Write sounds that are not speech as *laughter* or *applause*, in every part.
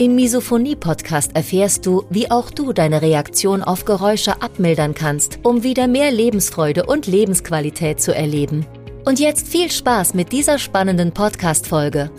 Im Misophonie-Podcast erfährst du, wie auch du deine Reaktion auf Geräusche abmildern kannst, um wieder mehr Lebensfreude und Lebensqualität zu erleben. Und jetzt viel Spaß mit dieser spannenden Podcast-Folge.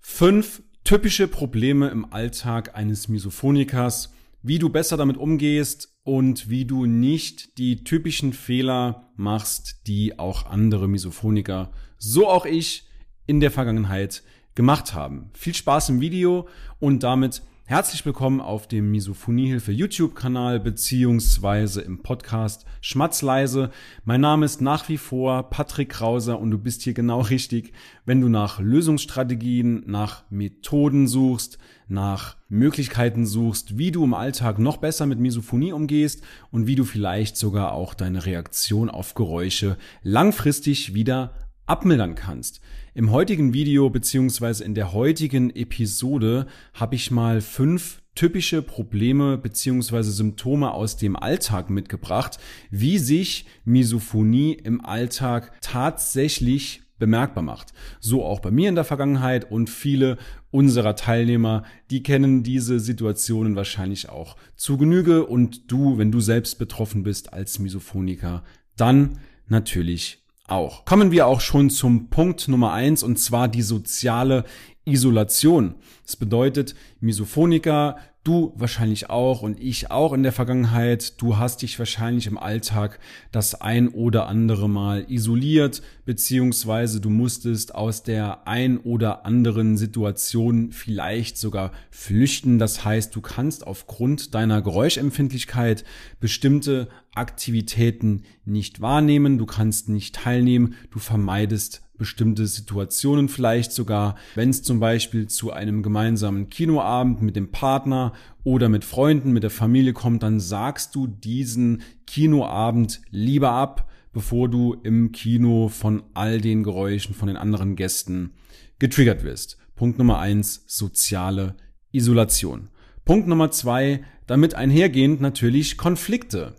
Fünf typische Probleme im Alltag eines Misophonikers, wie du besser damit umgehst und wie du nicht die typischen Fehler machst, die auch andere Misophoniker, so auch ich, in der Vergangenheit gemacht haben. Viel Spaß im Video und damit herzlich willkommen auf dem Misophoniehilfe YouTube-Kanal beziehungsweise im Podcast Schmatzleise. Mein Name ist nach wie vor Patrick Krauser und du bist hier genau *laughs* richtig, wenn du nach Lösungsstrategien, nach Methoden suchst, nach Möglichkeiten suchst, wie du im Alltag noch besser mit Misophonie umgehst und wie du vielleicht sogar auch deine Reaktion auf Geräusche langfristig wieder abmildern kannst. Im heutigen Video beziehungsweise in der heutigen Episode habe ich mal fünf typische Probleme beziehungsweise Symptome aus dem Alltag mitgebracht, wie sich Misophonie im Alltag tatsächlich bemerkbar macht. So auch bei mir in der Vergangenheit und viele unserer Teilnehmer, die kennen diese Situationen wahrscheinlich auch zu Genüge und du, wenn du selbst betroffen bist als Misophoniker, dann natürlich auch. Kommen wir auch schon zum Punkt Nummer eins und zwar die soziale Isolation. Das bedeutet, Misophoniker Du wahrscheinlich auch und ich auch in der Vergangenheit. Du hast dich wahrscheinlich im Alltag das ein oder andere Mal isoliert, beziehungsweise du musstest aus der ein oder anderen Situation vielleicht sogar flüchten. Das heißt, du kannst aufgrund deiner Geräuschempfindlichkeit bestimmte Aktivitäten nicht wahrnehmen, du kannst nicht teilnehmen, du vermeidest bestimmte Situationen vielleicht sogar, wenn es zum Beispiel zu einem gemeinsamen Kinoabend mit dem Partner oder mit Freunden, mit der Familie kommt, dann sagst du diesen Kinoabend lieber ab, bevor du im Kino von all den Geräuschen von den anderen Gästen getriggert wirst. Punkt Nummer eins, soziale Isolation. Punkt Nummer zwei, damit einhergehend natürlich Konflikte.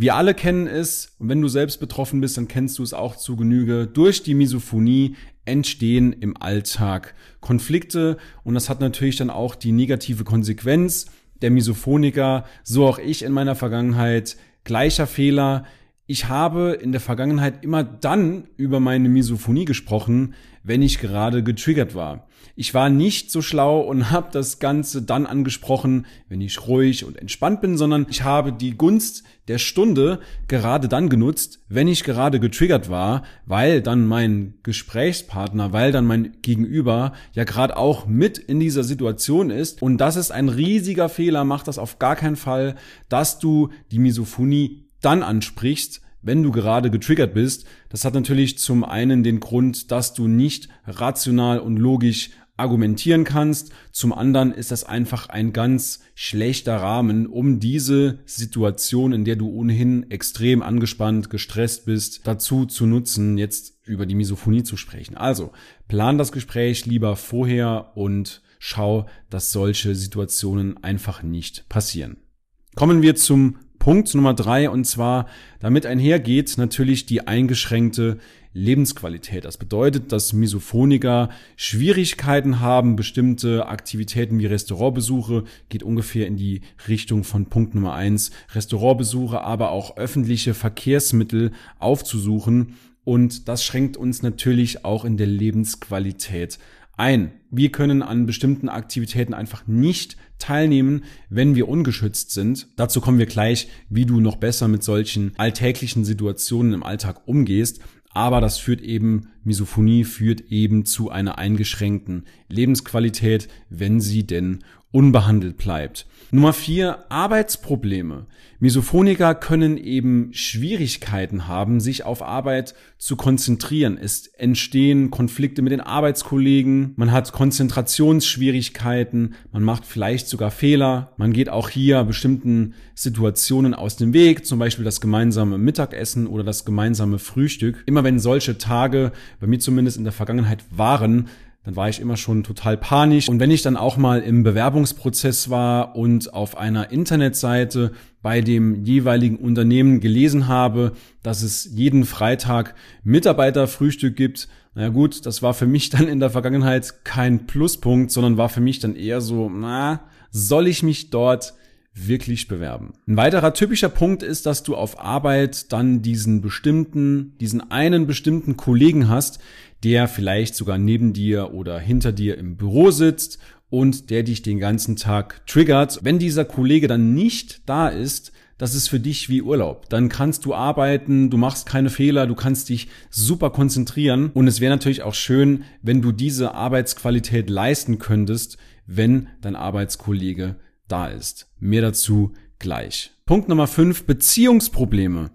Wir alle kennen es, und wenn du selbst betroffen bist, dann kennst du es auch zu Genüge. Durch die Misophonie entstehen im Alltag Konflikte und das hat natürlich dann auch die negative Konsequenz. Der Misophoniker, so auch ich in meiner Vergangenheit, gleicher Fehler. Ich habe in der Vergangenheit immer dann über meine Misophonie gesprochen, wenn ich gerade getriggert war. Ich war nicht so schlau und *laughs* habe das Ganze dann angesprochen, wenn ich ruhig und entspannt bin, sondern ich habe die Gunst der Stunde gerade dann genutzt, wenn ich gerade getriggert war, weil dann mein Gesprächspartner, weil dann mein Gegenüber ja gerade auch mit in dieser Situation ist. Und das ist ein riesiger Fehler, mach das auf gar keinen Fall, dass du die Misophonie dann ansprichst, wenn du gerade getriggert bist. Das hat natürlich zum einen den Grund, dass du nicht rational und logisch argumentieren kannst. Zum anderen ist das einfach ein ganz schlechter Rahmen, um diese Situation, in der du ohnehin extrem angespannt, gestresst bist, dazu zu nutzen, jetzt über die Misophonie zu sprechen. Also, plan das Gespräch lieber vorher und schau, dass solche Situationen einfach nicht passieren. Kommen wir zum Punkt Nummer drei und zwar damit einhergeht natürlich die eingeschränkte Lebensqualität. Das bedeutet, dass Misophoniker Schwierigkeiten haben, bestimmte Aktivitäten wie Restaurantbesuche, geht ungefähr in die Richtung von Punkt Nummer eins, Restaurantbesuche, aber auch öffentliche Verkehrsmittel aufzusuchen. Und das schränkt uns natürlich auch in der Lebensqualität ein. Wir können an bestimmten Aktivitäten einfach nicht teilnehmen, wenn wir ungeschützt sind. Dazu kommen wir gleich, wie du noch besser mit solchen alltäglichen Situationen im Alltag umgehst. Aber das führt eben Misophonie führt eben zu einer eingeschränkten Lebensqualität, wenn sie denn unbehandelt bleibt. Nummer vier, Arbeitsprobleme. Misophoniker können eben Schwierigkeiten haben, sich auf Arbeit zu konzentrieren. Es entstehen Konflikte mit den Arbeitskollegen, man hat Konzentrationsschwierigkeiten, man macht vielleicht sogar Fehler, man geht auch hier bestimmten Situationen aus dem Weg, zum Beispiel das gemeinsame Mittagessen oder das gemeinsame Frühstück. Immer wenn solche Tage bei mir zumindest in der Vergangenheit waren, dann war ich immer schon total panisch. Und wenn ich dann auch mal im Bewerbungsprozess war und auf einer Internetseite bei dem jeweiligen Unternehmen gelesen habe, dass es jeden Freitag Mitarbeiterfrühstück gibt, na gut, das war für mich *laughs* dann in der Vergangenheit kein Pluspunkt, sondern war für mich dann eher so, na, soll ich mich dort wirklich bewerben. Ein weiterer typischer Punkt ist, dass du auf Arbeit dann diesen bestimmten, diesen einen bestimmten Kollegen hast, der vielleicht sogar neben dir oder hinter dir im Büro sitzt und der dich den ganzen Tag triggert. Wenn dieser Kollege dann nicht da ist, das ist für dich wie Urlaub. Dann kannst du arbeiten, du machst keine Fehler, du kannst dich super konzentrieren und es wäre natürlich auch schön, wenn du diese Arbeitsqualität leisten könntest, wenn dein Arbeitskollege da ist. Mehr dazu gleich. Punkt Nummer 5, Beziehungsprobleme.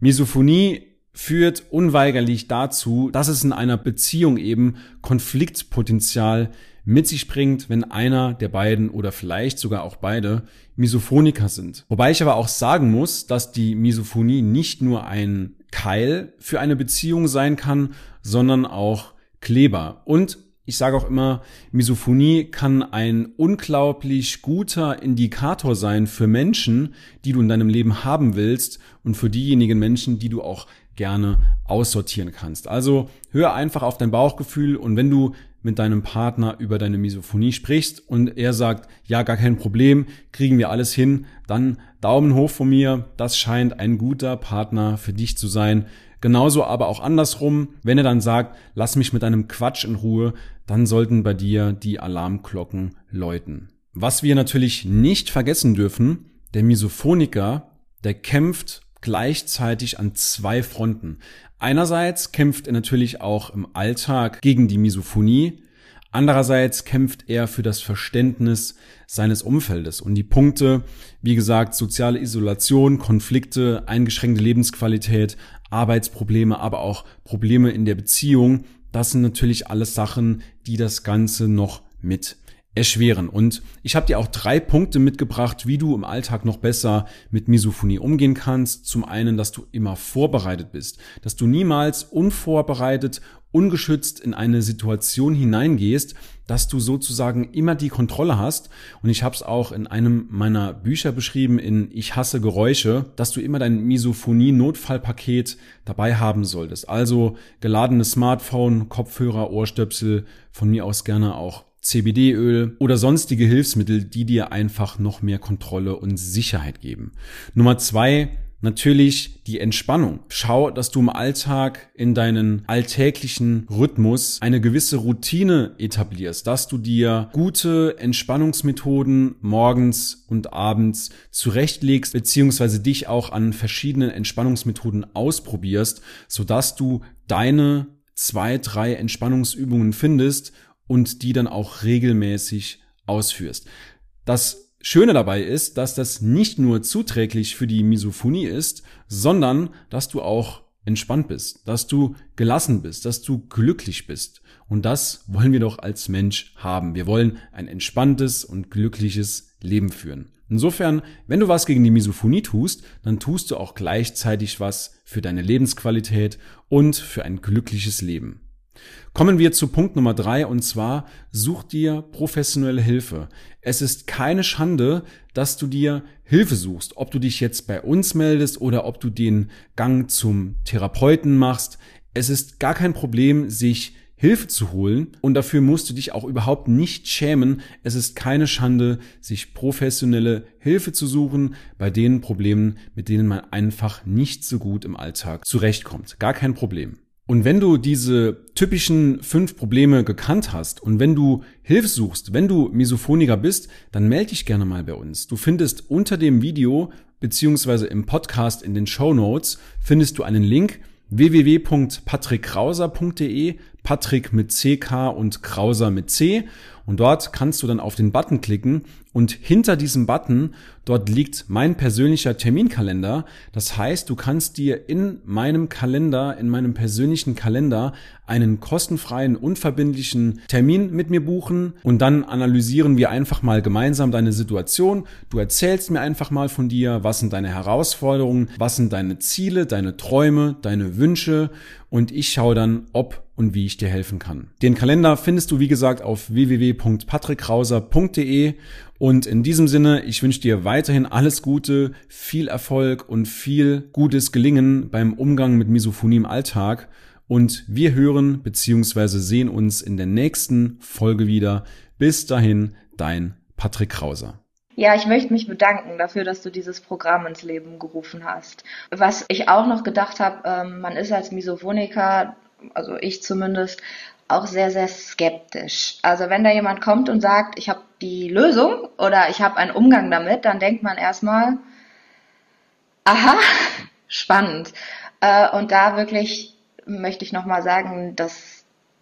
Misophonie führt unweigerlich dazu, dass es in einer Beziehung eben Konfliktpotenzial mit sich bringt, wenn einer der beiden oder vielleicht sogar auch beide Misophoniker sind. Wobei ich aber auch sagen muss, dass die Misophonie nicht nur ein Keil für eine Beziehung sein kann, sondern auch Kleber. Und ich sage auch immer, Misophonie kann ein unglaublich guter Indikator sein für Menschen, die du in deinem Leben haben willst und für diejenigen Menschen, die du auch gerne aussortieren kannst. Also hör einfach auf dein Bauchgefühl und wenn du mit deinem Partner über deine Misophonie sprichst und er sagt, ja, gar kein Problem, kriegen wir alles hin, dann Daumen hoch von mir, das scheint ein guter Partner für dich zu sein. Genauso aber auch andersrum, wenn er dann sagt, lass mich mit deinem Quatsch in Ruhe, dann sollten bei dir die Alarmglocken läuten. Was wir natürlich nicht vergessen dürfen, der Misophoniker, der kämpft gleichzeitig an zwei Fronten. Einerseits kämpft er natürlich auch im Alltag gegen die Misophonie, andererseits kämpft er für das Verständnis seines Umfeldes. Und die Punkte, wie gesagt, soziale Isolation, Konflikte, eingeschränkte Lebensqualität, Arbeitsprobleme, aber auch Probleme in der Beziehung, das sind natürlich alles Sachen, die das Ganze noch mit erschweren. Und ich habe dir auch drei Punkte mitgebracht, wie du im Alltag noch besser mit Misophonie umgehen kannst. Zum einen, dass du immer vorbereitet bist, dass du niemals unvorbereitet, ungeschützt in eine Situation hineingehst, dass du sozusagen immer die Kontrolle hast. Und ich habe es auch in einem meiner Bücher beschrieben, in Ich hasse Geräusche, dass du immer dein Misophonie-Notfallpaket dabei haben solltest. Also geladenes Smartphone, Kopfhörer, Ohrstöpsel, von mir aus gerne auch CBD-Öl oder sonstige Hilfsmittel, die dir einfach noch mehr Kontrolle und Sicherheit geben. Nummer zwei, natürlich die Entspannung. Schau, dass du im Alltag in deinen alltäglichen Rhythmus eine gewisse Routine etablierst, dass du dir gute Entspannungsmethoden morgens und abends zurechtlegst, beziehungsweise dich auch an verschiedenen Entspannungsmethoden ausprobierst, sodass du deine zwei, drei Entspannungsübungen findest und die dann auch regelmäßig ausführst. Das Schöne dabei ist, dass das nicht nur zuträglich für die Misophonie ist, sondern dass du auch entspannt bist, dass du gelassen bist, dass du glücklich bist. Und das wollen wir doch als Mensch haben. Wir wollen ein entspanntes und glückliches Leben führen. Insofern, wenn du was gegen die Misophonie tust, dann tust du auch gleichzeitig was für deine Lebensqualität und für ein glückliches Leben. Kommen wir zu Punkt Nummer drei und zwar such dir professionelle Hilfe. Es ist keine Schande, dass du dir Hilfe suchst, ob du dich jetzt bei uns meldest oder ob du den Gang zum Therapeuten machst. Es ist gar kein Problem, sich Hilfe zu holen und dafür musst du dich auch überhaupt nicht schämen. Es ist keine Schande, sich professionelle Hilfe zu suchen bei den Problemen, mit denen man einfach nicht so gut im Alltag zurechtkommt. Gar kein Problem. Und wenn du diese typischen fünf Probleme gekannt hast und wenn du Hilfe suchst, wenn du Misophoniker bist, dann melde dich gerne mal bei uns. Du findest unter dem Video beziehungsweise im Podcast in den Show Notes findest du einen Link, www.patrickkrauser.de, Patrick mit CK und Krauser mit C. Und dort kannst du dann auf den Button klicken und hinter diesem Button, dort liegt mein persönlicher Terminkalender. Das heißt, du kannst dir in meinem Kalender, in meinem persönlichen Kalender einen kostenfreien, unverbindlichen Termin mit mir buchen und dann analysieren wir einfach mal gemeinsam deine Situation. Du erzählst mir einfach mal von dir, was sind deine Herausforderungen, was sind deine Ziele, deine Träume, deine Wünsche und ich schaue dann, ob und wie ich dir helfen kann. Den Kalender findest du wie gesagt auf www.patrickkrauser.de und in diesem Sinne, ich wünsche dir weiterhin alles Gute, viel Erfolg und viel gutes Gelingen beim Umgang mit Misophonie im Alltag und wir hören bzw. sehen uns in der nächsten Folge wieder. Bis dahin, dein Patrick Krauser. Ja, ich möchte mich bedanken dafür, dass du dieses Programm ins Leben gerufen hast. Was ich auch noch gedacht habe, ähm, man ist als Misophoniker, also ich zumindest, auch sehr, sehr skeptisch. Also wenn da jemand kommt und sagt, ich habe die Lösung oder ich habe einen Umgang damit, dann denkt man erstmal, aha, *laughs* spannend. Äh, und da wirklich möchte ich nochmal sagen, dass